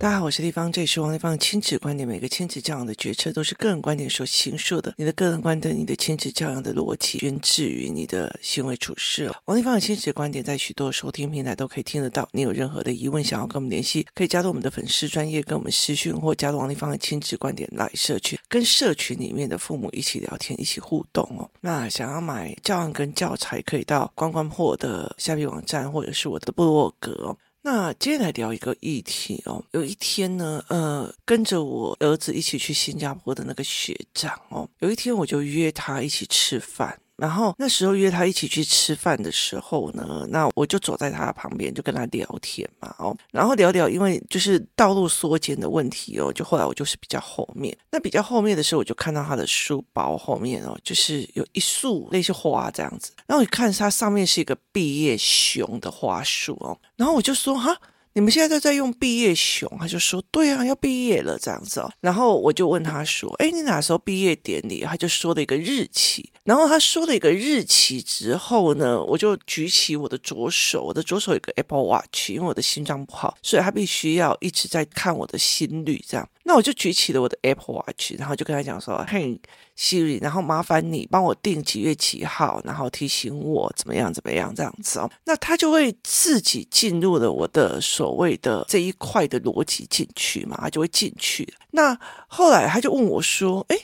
大家好，我是丽芳，这里是王立芳的亲子观点。每个亲子教养的决策都是个人观点所形塑的。你的个人观点，你的亲子教养的逻辑源自于你的行为处事。王立芳的亲子观点在许多收听平台都可以听得到。你有任何的疑问，想要跟我们联系，可以加入我们的粉丝专业，跟我们私讯，或加入王立芳的亲子观点来社群，跟社群里面的父母一起聊天，一起互动哦。那想要买教案跟教材，可以到关关破的虾皮网站，或者是我的部落格。那接下来聊一个议题哦。有一天呢，呃，跟着我儿子一起去新加坡的那个学长哦，有一天我就约他一起吃饭。然后那时候约他一起去吃饭的时候呢，那我就走在他旁边，就跟他聊天嘛，哦，然后聊聊，因为就是道路缩减的问题哦，就后来我就是比较后面，那比较后面的时候，我就看到他的书包后面哦，就是有一束那些花这样子，然后我看它上面是一个毕业熊的花束哦，然后我就说哈。你们现在都在用毕业熊，他就说对啊，要毕业了这样子哦。然后我就问他说，哎，你哪时候毕业典礼？他就说了一个日期。然后他说了一个日期之后呢，我就举起我的左手，我的左手有个 Apple Watch，因为我的心脏不好，所以他必须要一直在看我的心率这样。那我就举起了我的 Apple Watch，然后就跟他讲说：“嘿，Siri，然后麻烦你帮我定几月几号，然后提醒我怎么样怎么样这样子哦。”那他就会自己进入了我的所谓的这一块的逻辑进去嘛，他就会进去。那后来他就问我说：“哎，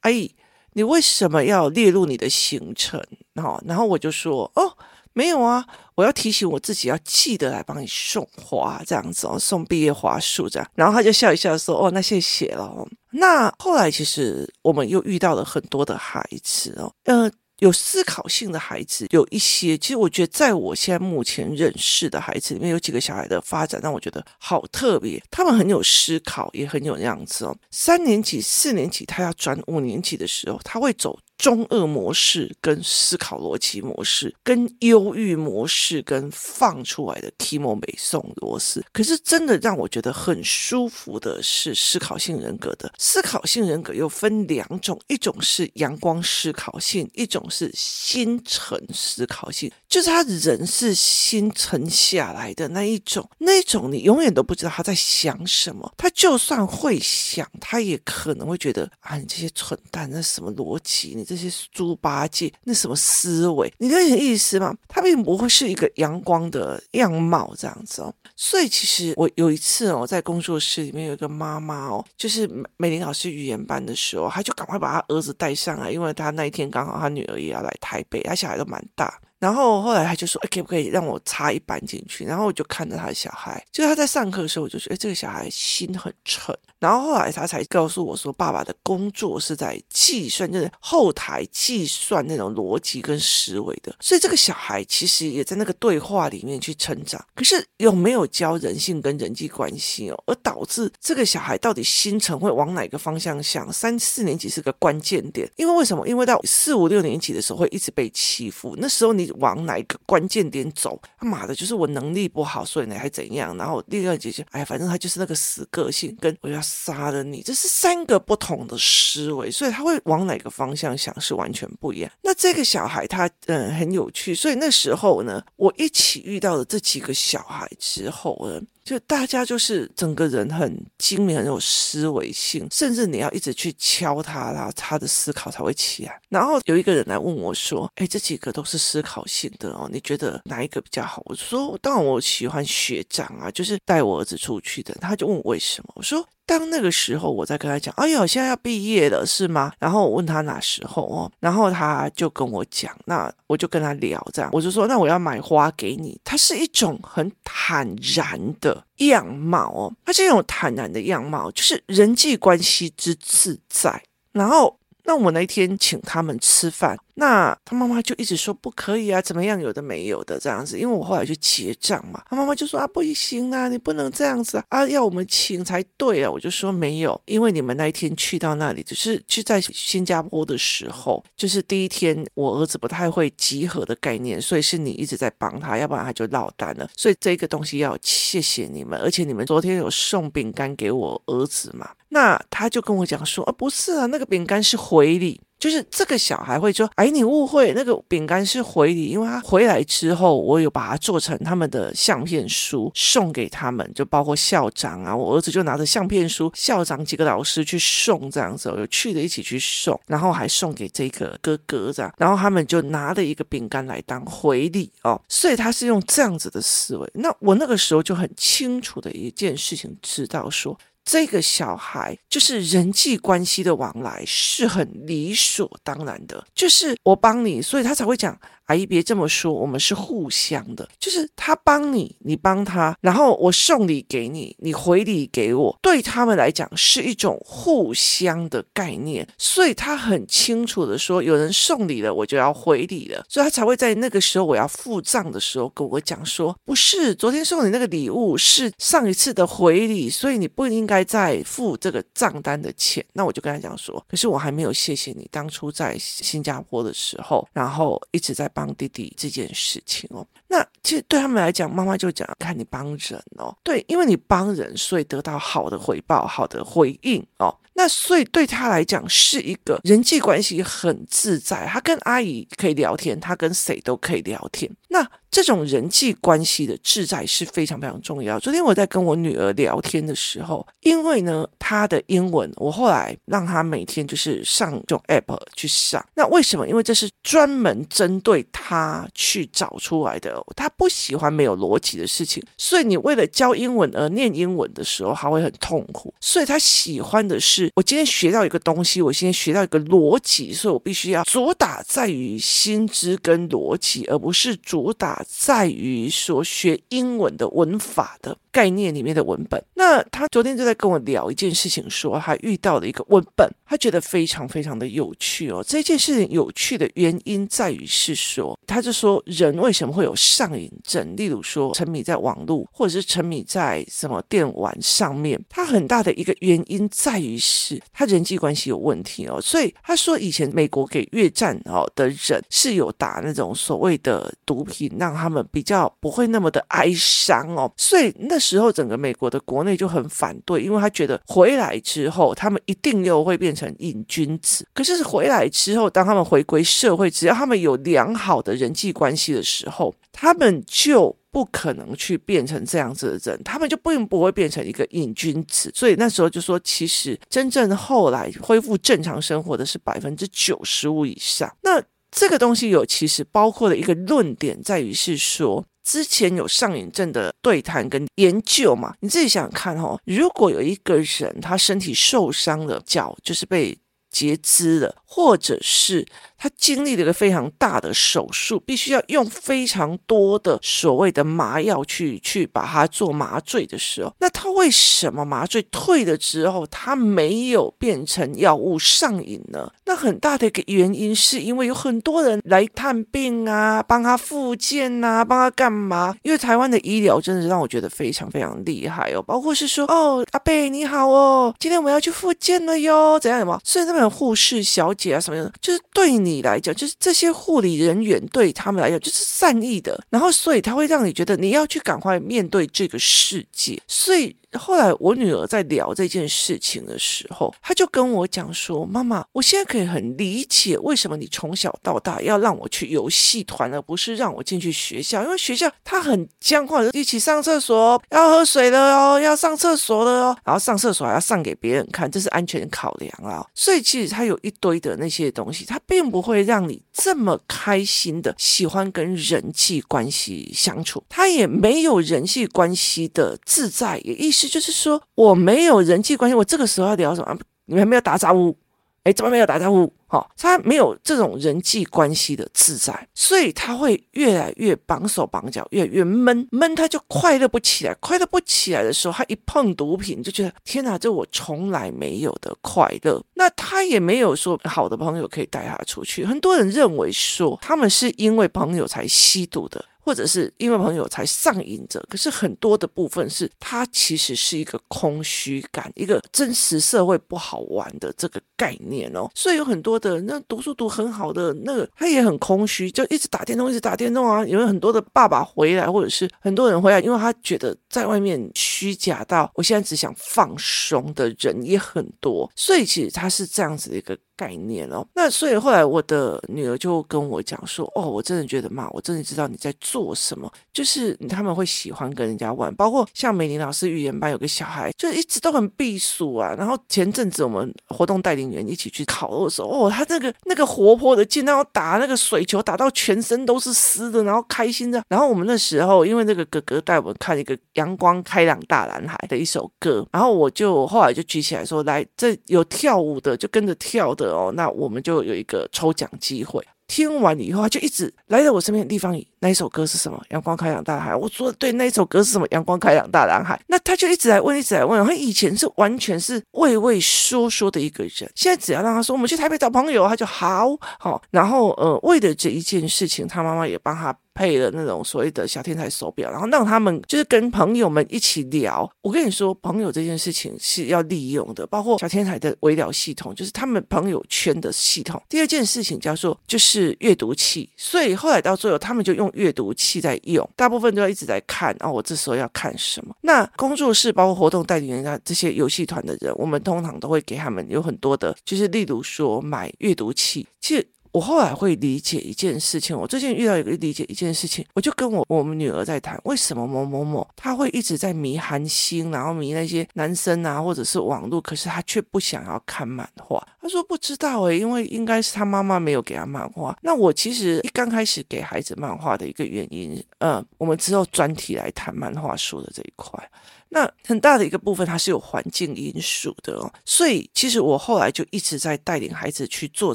阿姨，你为什么要列入你的行程？”哦，然后我就说：“哦。”没有啊，我要提醒我自己要记得来帮你送花，这样子哦，送毕业花束这样。然后他就笑一笑说：“哦，那谢谢了。”那后来其实我们又遇到了很多的孩子哦，呃。有思考性的孩子有一些，其实我觉得在我现在目前认识的孩子里面，有几个小孩的发展让我觉得好特别。他们很有思考，也很有那样子哦。三年级、四年级，他要转五年级的时候，他会走中二模式、跟思考逻辑模式、跟忧郁模式、跟放出来的提莫美颂罗斯。可是真的让我觉得很舒服的是思考性人格的。思考性人格又分两种，一种是阳光思考性，一种。是心沉思考性，就是他人是心沉下来的那一种，那一种你永远都不知道他在想什么。他就算会想，他也可能会觉得啊，你这些蠢蛋，那什么逻辑？你这些猪八戒，那什么思维？你理解意思吗？他并不会是一个阳光的样貌这样子哦。所以其实我有一次哦，在工作室里面有一个妈妈哦，就是美玲老师语言班的时候，她就赶快把她儿子带上来，因为她那一天刚好她女儿。也要来台北，她小孩都蛮大。然后后来他就说：“哎，可不可以让我插一班进去？”然后我就看着他的小孩，就是他在上课的时候，我就觉得，哎，这个小孩心很沉。然后后来他才告诉我说：“爸爸的工作是在计算，就是后台计算那种逻辑跟思维的。所以这个小孩其实也在那个对话里面去成长。可是有没有教人性跟人际关系哦？而导致这个小孩到底心沉会往哪个方向想？三四年级是个关键点，因为为什么？因为到四五六年级的时候会一直被欺负，那时候你。往哪一个关键点走？他妈的，就是我能力不好，所以呢还怎样？然后第二姐姐，哎，反正他就是那个死个性，跟我要杀了你，这是三个不同的思维，所以他会往哪个方向想是完全不一样。那这个小孩他嗯很有趣，所以那时候呢，我一起遇到了这几个小孩之后呢。就大家就是整个人很精明，很有思维性，甚至你要一直去敲他，然后他的思考才会起来。然后有一个人来问我说：“哎，这几个都是思考性的哦，你觉得哪一个比较好？”我说：“当然我喜欢学长啊，就是带我儿子出去的。”他就问我为什么？我说。当那个时候，我在跟他讲：“哎呦，现在要毕业了，是吗？”然后我问他哪时候哦，然后他就跟我讲，那我就跟他聊这样，我就说：“那我要买花给你。”他是一种很坦然的样貌哦，他这种坦然的样貌就是人际关系之自在。然后，那我那天请他们吃饭。那他妈妈就一直说不可以啊，怎么样，有的没有的这样子，因为我后来去结账嘛，他妈妈就说啊，不行啊，你不能这样子啊，要我们请才对啊，我就说没有，因为你们那一天去到那里，就是去在新加坡的时候，就是第一天我儿子不太会集合的概念，所以是你一直在帮他，要不然他就落单了，所以这个东西要谢谢你们，而且你们昨天有送饼干给我儿子嘛，那他就跟我讲说啊，不是啊，那个饼干是回礼。就是这个小孩会说：“哎，你误会，那个饼干是回礼，因为他回来之后，我有把它做成他们的相片书送给他们，就包括校长啊，我儿子就拿着相片书，校长几个老师去送这样子，有去的一起去送，然后还送给这个哥哥这样，然后他们就拿了一个饼干来当回礼哦，所以他是用这样子的思维。那我那个时候就很清楚的一件事情，知道说。这个小孩就是人际关系的往来是很理所当然的，就是我帮你，所以他才会讲。阿姨，别这么说，我们是互相的，就是他帮你，你帮他，然后我送礼给你，你回礼给我，对他们来讲是一种互相的概念，所以他很清楚的说，有人送礼了，我就要回礼了，所以他才会在那个时候我要付账的时候跟我讲说，不是昨天送你那个礼物是上一次的回礼，所以你不应该再付这个账单的钱。那我就跟他讲说，可是我还没有谢谢你当初在新加坡的时候，然后一直在帮。帮弟弟这件事情哦，那其实对他们来讲，妈妈就讲看你帮人哦，对，因为你帮人，所以得到好的回报、好的回应哦。那所以对他来讲是一个人际关系很自在，他跟阿姨可以聊天，他跟谁都可以聊天。那这种人际关系的自在是非常非常重要。昨天我在跟我女儿聊天的时候，因为呢，她的英文，我后来让她每天就是上这种 app 去上。那为什么？因为这是专门针对她去找出来的。她不喜欢没有逻辑的事情，所以你为了教英文而念英文的时候，她会很痛苦。所以她喜欢的是，我今天学到一个东西，我今天学到一个逻辑，所以我必须要主打在于心知跟逻辑，而不是主打。在于说学英文的文法的。概念里面的文本。那他昨天就在跟我聊一件事情，说他遇到了一个文本，他觉得非常非常的有趣哦。这件事情有趣的原因在于是说，他就说人为什么会有上瘾症？例如说沉迷在网络，或者是沉迷在什么电玩上面，他很大的一个原因在于是他人际关系有问题哦。所以他说以前美国给越战哦的人是有打那种所谓的毒品，让他们比较不会那么的哀伤哦。所以那时候整个美国的国内就很反对，因为他觉得回来之后他们一定又会变成瘾君子。可是回来之后，当他们回归社会，只要他们有良好的人际关系的时候，他们就不可能去变成这样子的人，他们就并不会变成一个瘾君子。所以那时候就说，其实真正后来恢复正常生活的是百分之九十五以上。那这个东西有其实包括的一个论点在于是说，之前有上瘾症的对谈跟研究嘛，你自己想想看哦，如果有一个人他身体受伤了，脚就是被截肢了，或者是。他经历了一个非常大的手术，必须要用非常多的所谓的麻药去去把它做麻醉的时候，那他为什么麻醉退了之后，他没有变成药物上瘾呢？那很大的一个原因是因为有很多人来探病啊，帮他复健啊，帮他干嘛？因为台湾的医疗真的是让我觉得非常非常厉害哦，包括是说哦，阿贝你好哦，今天我们要去复健了哟，怎样什么？甚至那边护士小姐啊什么的，就是对你。你来讲，就是这些护理人员对他们来讲就是善意的，然后所以他会让你觉得你要去赶快面对这个世界，所以。后来我女儿在聊这件事情的时候，她就跟我讲说：“妈妈，我现在可以很理解为什么你从小到大要让我去游戏团，而不是让我进去学校，因为学校它很僵化，一起上厕所要喝水了哦，要上厕所了哦，然后上厕所还要上给别人看，这是安全考量啊。所以其实它有一堆的那些东西，它并不会让你这么开心的喜欢跟人际关系相处，它也没有人际关系的自在，也一思。”就是说，我没有人际关系，我这个时候要聊什么？你们还没有打招呼？哎，怎么没有打招呼？好、哦，他没有这种人际关系的自在，所以他会越来越绑手绑脚，越来越闷闷，他就快乐不起来。快乐不起来的时候，他一碰毒品，就觉得天哪，这我从来没有的快乐。那他也没有说好的朋友可以带他出去。很多人认为说，他们是因为朋友才吸毒的。或者是因为朋友才上瘾着，可是很多的部分是它其实是一个空虚感，一个真实社会不好玩的这个概念哦。所以有很多的那读书读很好的那个，他也很空虚，就一直打电动，一直打电动啊。有很多的爸爸回来，或者是很多人回来，因为他觉得在外面。虚假到我现在只想放松的人也很多，所以其实他是这样子的一个。概念哦，那所以后来我的女儿就跟我讲说：“哦，我真的觉得妈，我真的知道你在做什么，就是他们会喜欢跟人家玩，包括像美玲老师语言班有个小孩，就一直都很避暑啊。然后前阵子我们活动带领员一起去烤肉的时候，哦，他那个那个活泼的劲，然后打那个水球，打到全身都是湿的，然后开心的。然后我们那时候因为那个哥哥带我们看一个《阳光开朗大男孩》的一首歌，然后我就后来就举起来说：来，这有跳舞的就跟着跳的。”哦，那我们就有一个抽奖机会。听完以后，他就一直来到我身边的地方。那一首歌是什么？阳光开朗大男孩。我说对，那一首歌是什么？阳光开朗大男孩。那他就一直来问，一直来问。他以前是完全是畏畏缩缩的一个人，现在只要让他说我们去台北找朋友，他就好好。然后呃，为了这一件事情，他妈妈也帮他。配了那种所谓的小天才手表，然后让他们就是跟朋友们一起聊。我跟你说，朋友这件事情是要利用的，包括小天才的微聊系统，就是他们朋友圈的系统。第二件事情叫做就是阅读器，所以后来到最后，他们就用阅读器在用，大部分都要一直在看。哦，我这时候要看什么？那工作室包括活动代理人家这些游戏团的人，我们通常都会给他们有很多的，就是例如说买阅读器，其实。我后来会理解一件事情，我最近遇到一个理解一件事情，我就跟我我们女儿在谈，为什么某某某他会一直在迷韩星，然后迷那些男生啊，或者是网络，可是他却不想要看漫画。他说不知道诶，因为应该是他妈妈没有给他漫画。那我其实一刚开始给孩子漫画的一个原因，嗯，我们之后专题来谈漫画书的这一块。那很大的一个部分，它是有环境因素的哦，所以其实我后来就一直在带领孩子去做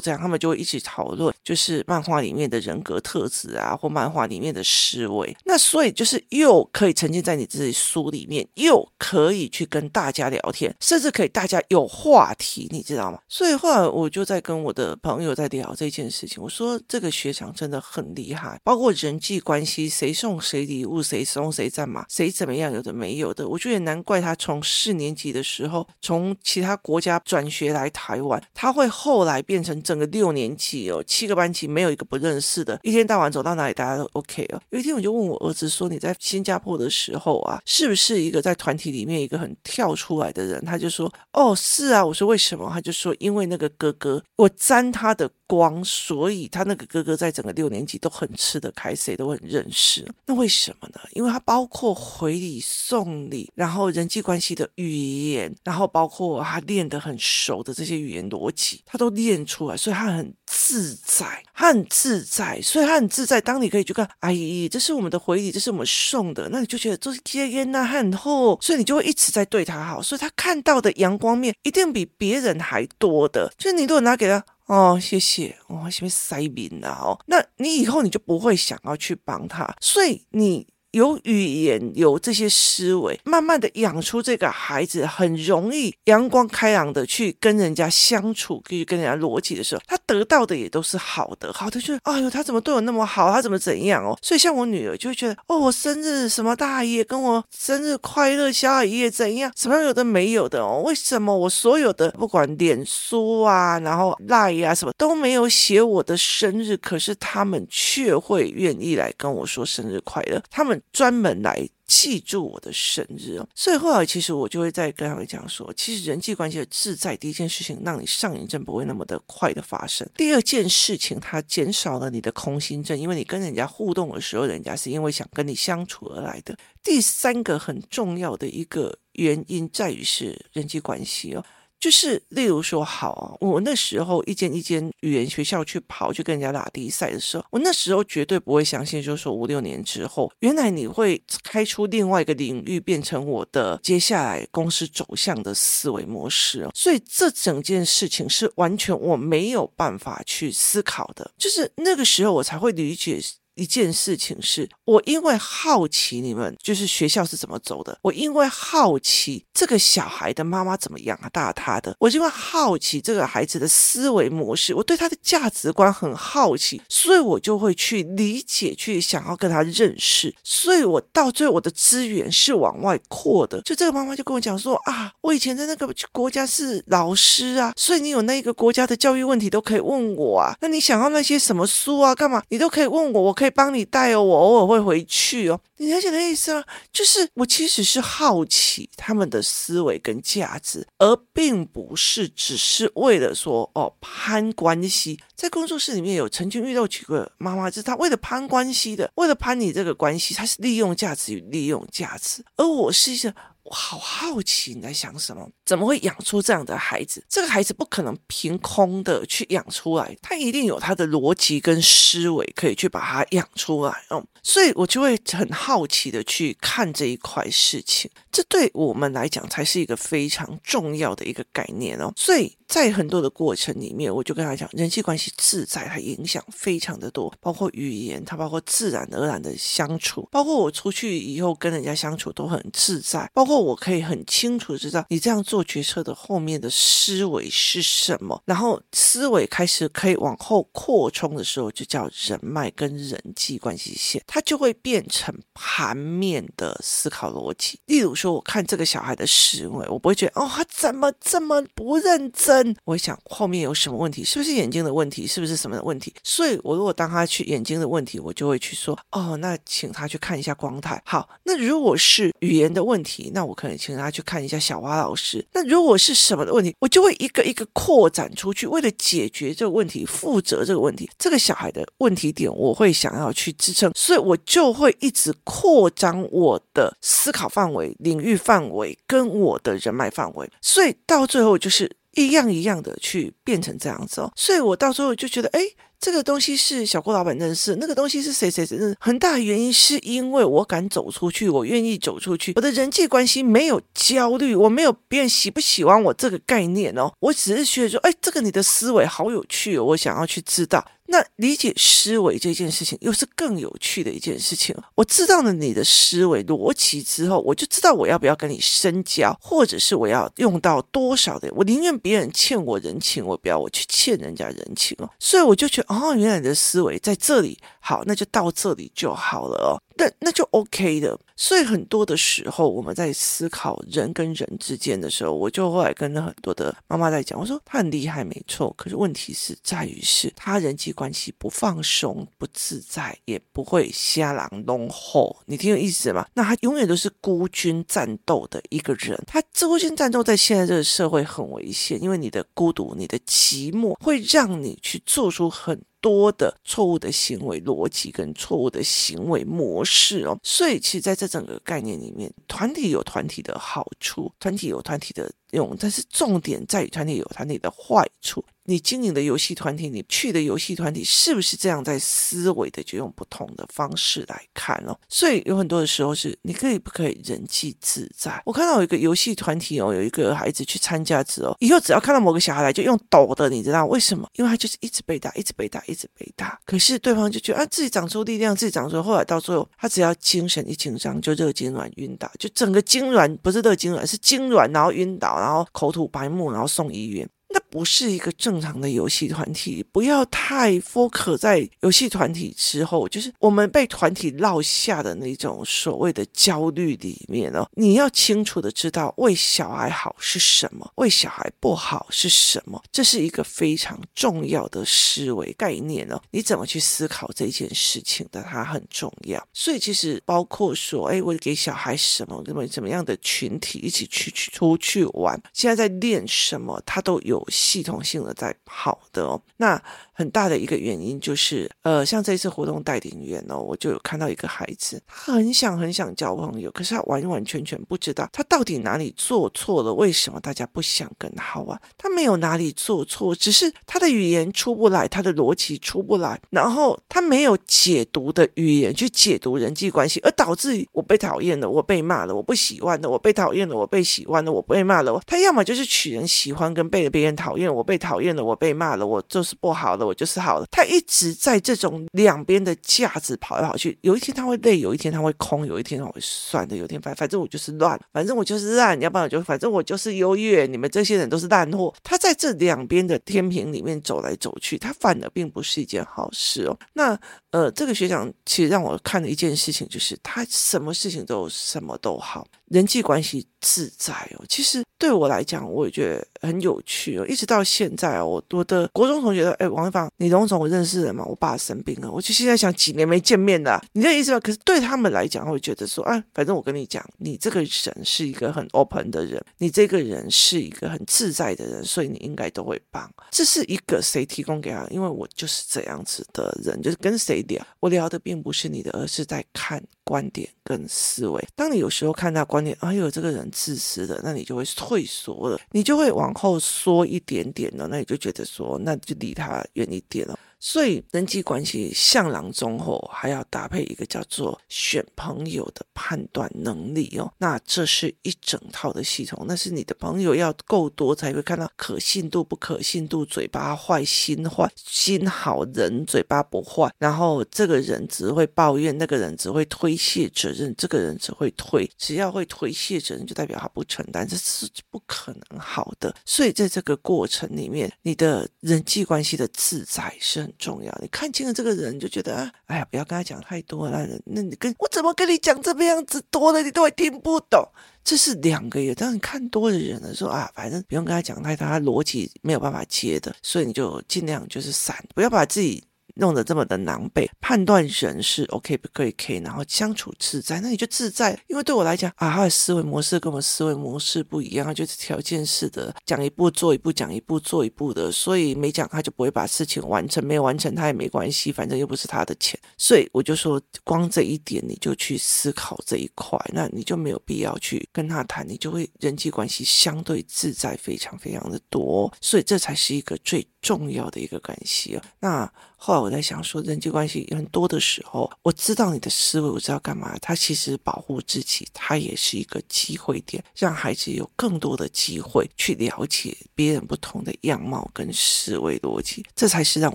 这样，他们就会一起讨论，就是漫画里面的人格特质啊，或漫画里面的思维。那所以就是又可以沉浸在你自己书里面，又可以去跟大家聊天，甚至可以大家有话题，你知道吗？所以后来我就在跟我的朋友在聊这件事情，我说这个学长真的很厉害，包括人际关系，谁送谁礼物，谁送谁干嘛，谁怎么样，有的没有的，我。也难怪他从四年级的时候从其他国家转学来台湾，他会后来变成整个六年级哦，七个班级没有一个不认识的，一天到晚走到哪里大家都 OK 哦。有一天我就问我儿子说：“你在新加坡的时候啊，是不是一个在团体里面一个很跳出来的人？”他就说：“哦，是啊。”我说：“为什么？”他就说：“因为那个哥哥，我沾他的光，所以他那个哥哥在整个六年级都很吃得开，谁都很认识。那为什么呢？因为他包括回礼送礼。”然后人际关系的语言，然后包括他练得很熟的这些语言逻辑，他都练出来，所以他很自在，他很自在，所以他很自在。当你可以去看，哎，这是我们的回礼，这是我们送的，那你就觉得这是天烟呐，很厚，所以你就会一直在对他好，所以他看到的阳光面一定比别人还多的。就是你如果拿给他，哦，谢谢，哦，什么塞饼啊，哦，那你以后你就不会想要去帮他，所以你。有语言，有这些思维，慢慢的养出这个孩子，很容易阳光开朗的去跟人家相处，可以跟人家逻辑的时候，他得到的也都是好的，好的就是，哎呦，他怎么对我那么好，他怎么怎样哦？所以像我女儿就会觉得，哦，我生日什么大爷跟我生日快乐，小阿姨怎样，什么有的没有的哦？为什么我所有的不管脸书啊，然后赖呀、啊、什么都没有写我的生日，可是他们却会愿意来跟我说生日快乐，他们。专门来记住我的生日哦，所以后来其实我就会再跟他们讲说，其实人际关系的自在，第一件事情让你上瘾症不会那么的快的发生；第二件事情，它减少了你的空心症，因为你跟人家互动的时候，人家是因为想跟你相处而来的。第三个很重要的一个原因在于是人际关系哦。就是，例如说，好啊，我那时候一间一间语言学校去跑，去跟人家打比赛的时候，我那时候绝对不会相信，就是说五六年之后，原来你会开出另外一个领域，变成我的接下来公司走向的思维模式。所以这整件事情是完全我没有办法去思考的，就是那个时候我才会理解。一件事情是我因为好奇你们就是学校是怎么走的，我因为好奇这个小孩的妈妈怎么养大他的，我因为好奇这个孩子的思维模式，我对他的价值观很好奇，所以我就会去理解，去想要跟他认识，所以我到最后我的资源是往外扩的。就这个妈妈就跟我讲说啊，我以前在那个国家是老师啊，所以你有那个国家的教育问题都可以问我啊，那你想要那些什么书啊，干嘛你都可以问我，我可以。可以帮你带哦，我偶尔会回去哦。你了解的意思吗？就是我其实是好奇他们的思维跟价值，而并不是只是为了说哦攀关系。在工作室里面有曾经遇到几个妈妈，就是她为了攀关系的，为了攀你这个关系，她是利用价值与利用价值，而我是一个。我好好奇你在想什么？怎么会养出这样的孩子？这个孩子不可能凭空的去养出来，他一定有他的逻辑跟思维可以去把他养出来哦。所以我就会很好奇的去看这一块事情。这对我们来讲才是一个非常重要的一个概念哦。所以在很多的过程里面，我就跟他讲，人际关系自在，它影响非常的多，包括语言，它包括自然而然的相处，包括我出去以后跟人家相处都很自在，包括。我可以很清楚知道你这样做决策的后面的思维是什么，然后思维开始可以往后扩充的时候，就叫人脉跟人际关系线，它就会变成盘面的思考逻辑。例如说，我看这个小孩的思维，我不会觉得哦，他怎么这么不认真？我会想后面有什么问题？是不是眼睛的问题？是不是什么的问题？所以，我如果当他去眼睛的问题，我就会去说哦，那请他去看一下光台。好，那如果是语言的问题，那我可能请他去看一下小蛙老师。那如果是什么的问题，我就会一个一个扩展出去，为了解决这个问题，负责这个问题。这个小孩的问题点，我会想要去支撑，所以我就会一直扩张我的思考范围、领域范围跟我的人脉范围。所以到最后就是一样一样的去变成这样子哦。所以我到最后就觉得，哎。这个东西是小郭老板认识，那个东西是谁谁谁认识？很大原因是因为我敢走出去，我愿意走出去，我的人际关系没有焦虑，我没有别人喜不喜欢我这个概念哦，我只是觉得说，哎，这个你的思维好有趣哦，我想要去知道。那理解思维这件事情，又是更有趣的一件事情。我知道了你的思维逻辑之后，我就知道我要不要跟你深交，或者是我要用到多少的。我宁愿别人欠我人情，我不要我去欠人家人情哦。所以我就觉得，哦，原来你的思维在这里，好，那就到这里就好了哦。那那就 OK 的，所以很多的时候我们在思考人跟人之间的时候，我就后来跟很多的妈妈在讲，我说他很厉害没错，可是问题是在于是他人际关系不放松、不自在，也不会瞎狼弄后，你听有意思吗？那他永远都是孤军战斗的一个人，他孤军战斗在现在这个社会很危险，因为你的孤独、你的寂寞会让你去做出很。多的错误的行为逻辑跟错误的行为模式哦，所以其实在这整个概念里面，团体有团体的好处，团体有团体的用，但是重点在于团体有团体的坏处。你经营的游戏团体，你去的游戏团体是不是这样在思维的，就用不同的方式来看哦。所以有很多的时候是，你可以不可以人际自在？我看到有一个游戏团体哦，有一个孩子去参加之后，以后只要看到某个小孩来，就用抖的，你知道为什么？因为他就是一直被打，一直被打，一直被打。可是对方就觉得啊，自己长出力量，自己长出，后来到最后，他只要精神一紧张，就热痉挛晕倒，就整个痉挛不是热痉挛，是痉挛，然后晕倒，然后口吐白沫，然后送医院。那不是一个正常的游戏团体，不要太 focus 在游戏团体之后，就是我们被团体落下的那种所谓的焦虑里面哦。你要清楚的知道，为小孩好是什么，为小孩不好是什么，这是一个非常重要的思维概念哦。你怎么去思考这件事情的，它很重要。所以其实包括说，哎，我给小孩什么，怎么怎么样的群体一起去去出去玩，现在在练什么，他都有。系统性的在跑的哦，那很大的一个原因就是，呃，像这次活动带领员哦，我就有看到一个孩子，他很想很想交朋友，可是他完完全全不知道他到底哪里做错了，为什么大家不想跟他玩？他没有哪里做错，只是他的语言出不来，他的逻辑出不来，然后他没有解读的语言去解读人际关系，而导致我被讨厌了，我被骂了，我不喜欢了，我被讨厌了，我被喜欢了，我被骂了。他要么就是取人喜欢，跟被别人。讨厌我，被讨厌了，我被骂了，我就是不好的，我就是好的。他一直在这种两边的架子跑来跑去。有一天他会累，有一天他会空，有一天他会酸的，有一天反反正我就是乱，反正我就是烂，要不然我就反正我就是优越。你们这些人都是烂货。他在这两边的天平里面走来走去，他反而并不是一件好事哦。那呃，这个学长其实让我看的一件事情就是，他什么事情都什么都好，人际关系自在哦。其实对我来讲，我也觉得很有趣哦。一直到现在哦，我我的国中同学说：“哎，王一芳，你荣总我认识人吗？我爸生病了。”我就现在想，几年没见面了，你这意思吧？可是对他们来讲，会觉得说：“啊，反正我跟你讲，你这个人是一个很 open 的人，你这个人是一个很自在的人，所以你应该都会帮。”这是一个谁提供给他？因为我就是这样子的人，就是跟谁聊，我聊的并不是你的，而是在看观点跟思维。当你有时候看到观点，哎呦，这个人自私的，那你就会退缩了，你就会往后缩一点点了，那你就觉得说，那就离他远一点了。所以人际关系向郎中后还要搭配一个叫做选朋友的判断能力哦，那这是一整套的系统，那是你的朋友要够多才会看到可信度不可信度，嘴巴坏心坏心好人嘴巴不坏，然后这个人只会抱怨，那个人只会推卸责任，这个人只会推，只要会推卸责任就代表他不承担，这是不可能好的。所以在这个过程里面，你的人际关系的自在是。很重要，你看清了这个人，你就觉得啊，哎呀，不要跟他讲太多了。那那你跟我怎么跟你讲这个样子多了，你都会听不懂。这是两个，当你看多的人了，说啊，反正不用跟他讲太多，他逻辑没有办法接的，所以你就尽量就是散，不要把自己。弄得这么的狼狈，判断人是 OK 不可以 K，然后相处自在，那你就自在。因为对我来讲啊，他的思维模式跟我们思维模式不一样，就是条件式的，讲一步做一步，讲一步做一步的，所以没讲他就不会把事情完成，没有完成他也没关系，反正又不是他的钱。所以我就说，光这一点你就去思考这一块，那你就没有必要去跟他谈，你就会人际关系相对自在，非常非常的多。所以这才是一个最重要的一个关系。那后来我在想说，人际关系很多的时候，我知道你的思维，我知道干嘛。他其实保护自己，他也是一个机会点，让孩子有更多的机会去了解别人不同的样貌跟思维逻辑，这才是让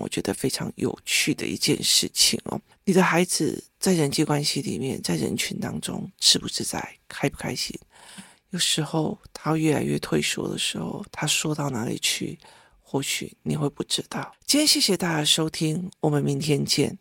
我觉得非常有趣的一件事情哦。你的孩子在人际关系里面，在人群当中自不自在，开不开心？有时候他越来越退缩的时候，他说到哪里去？或许你会不知道。今天谢谢大家收听，我们明天见。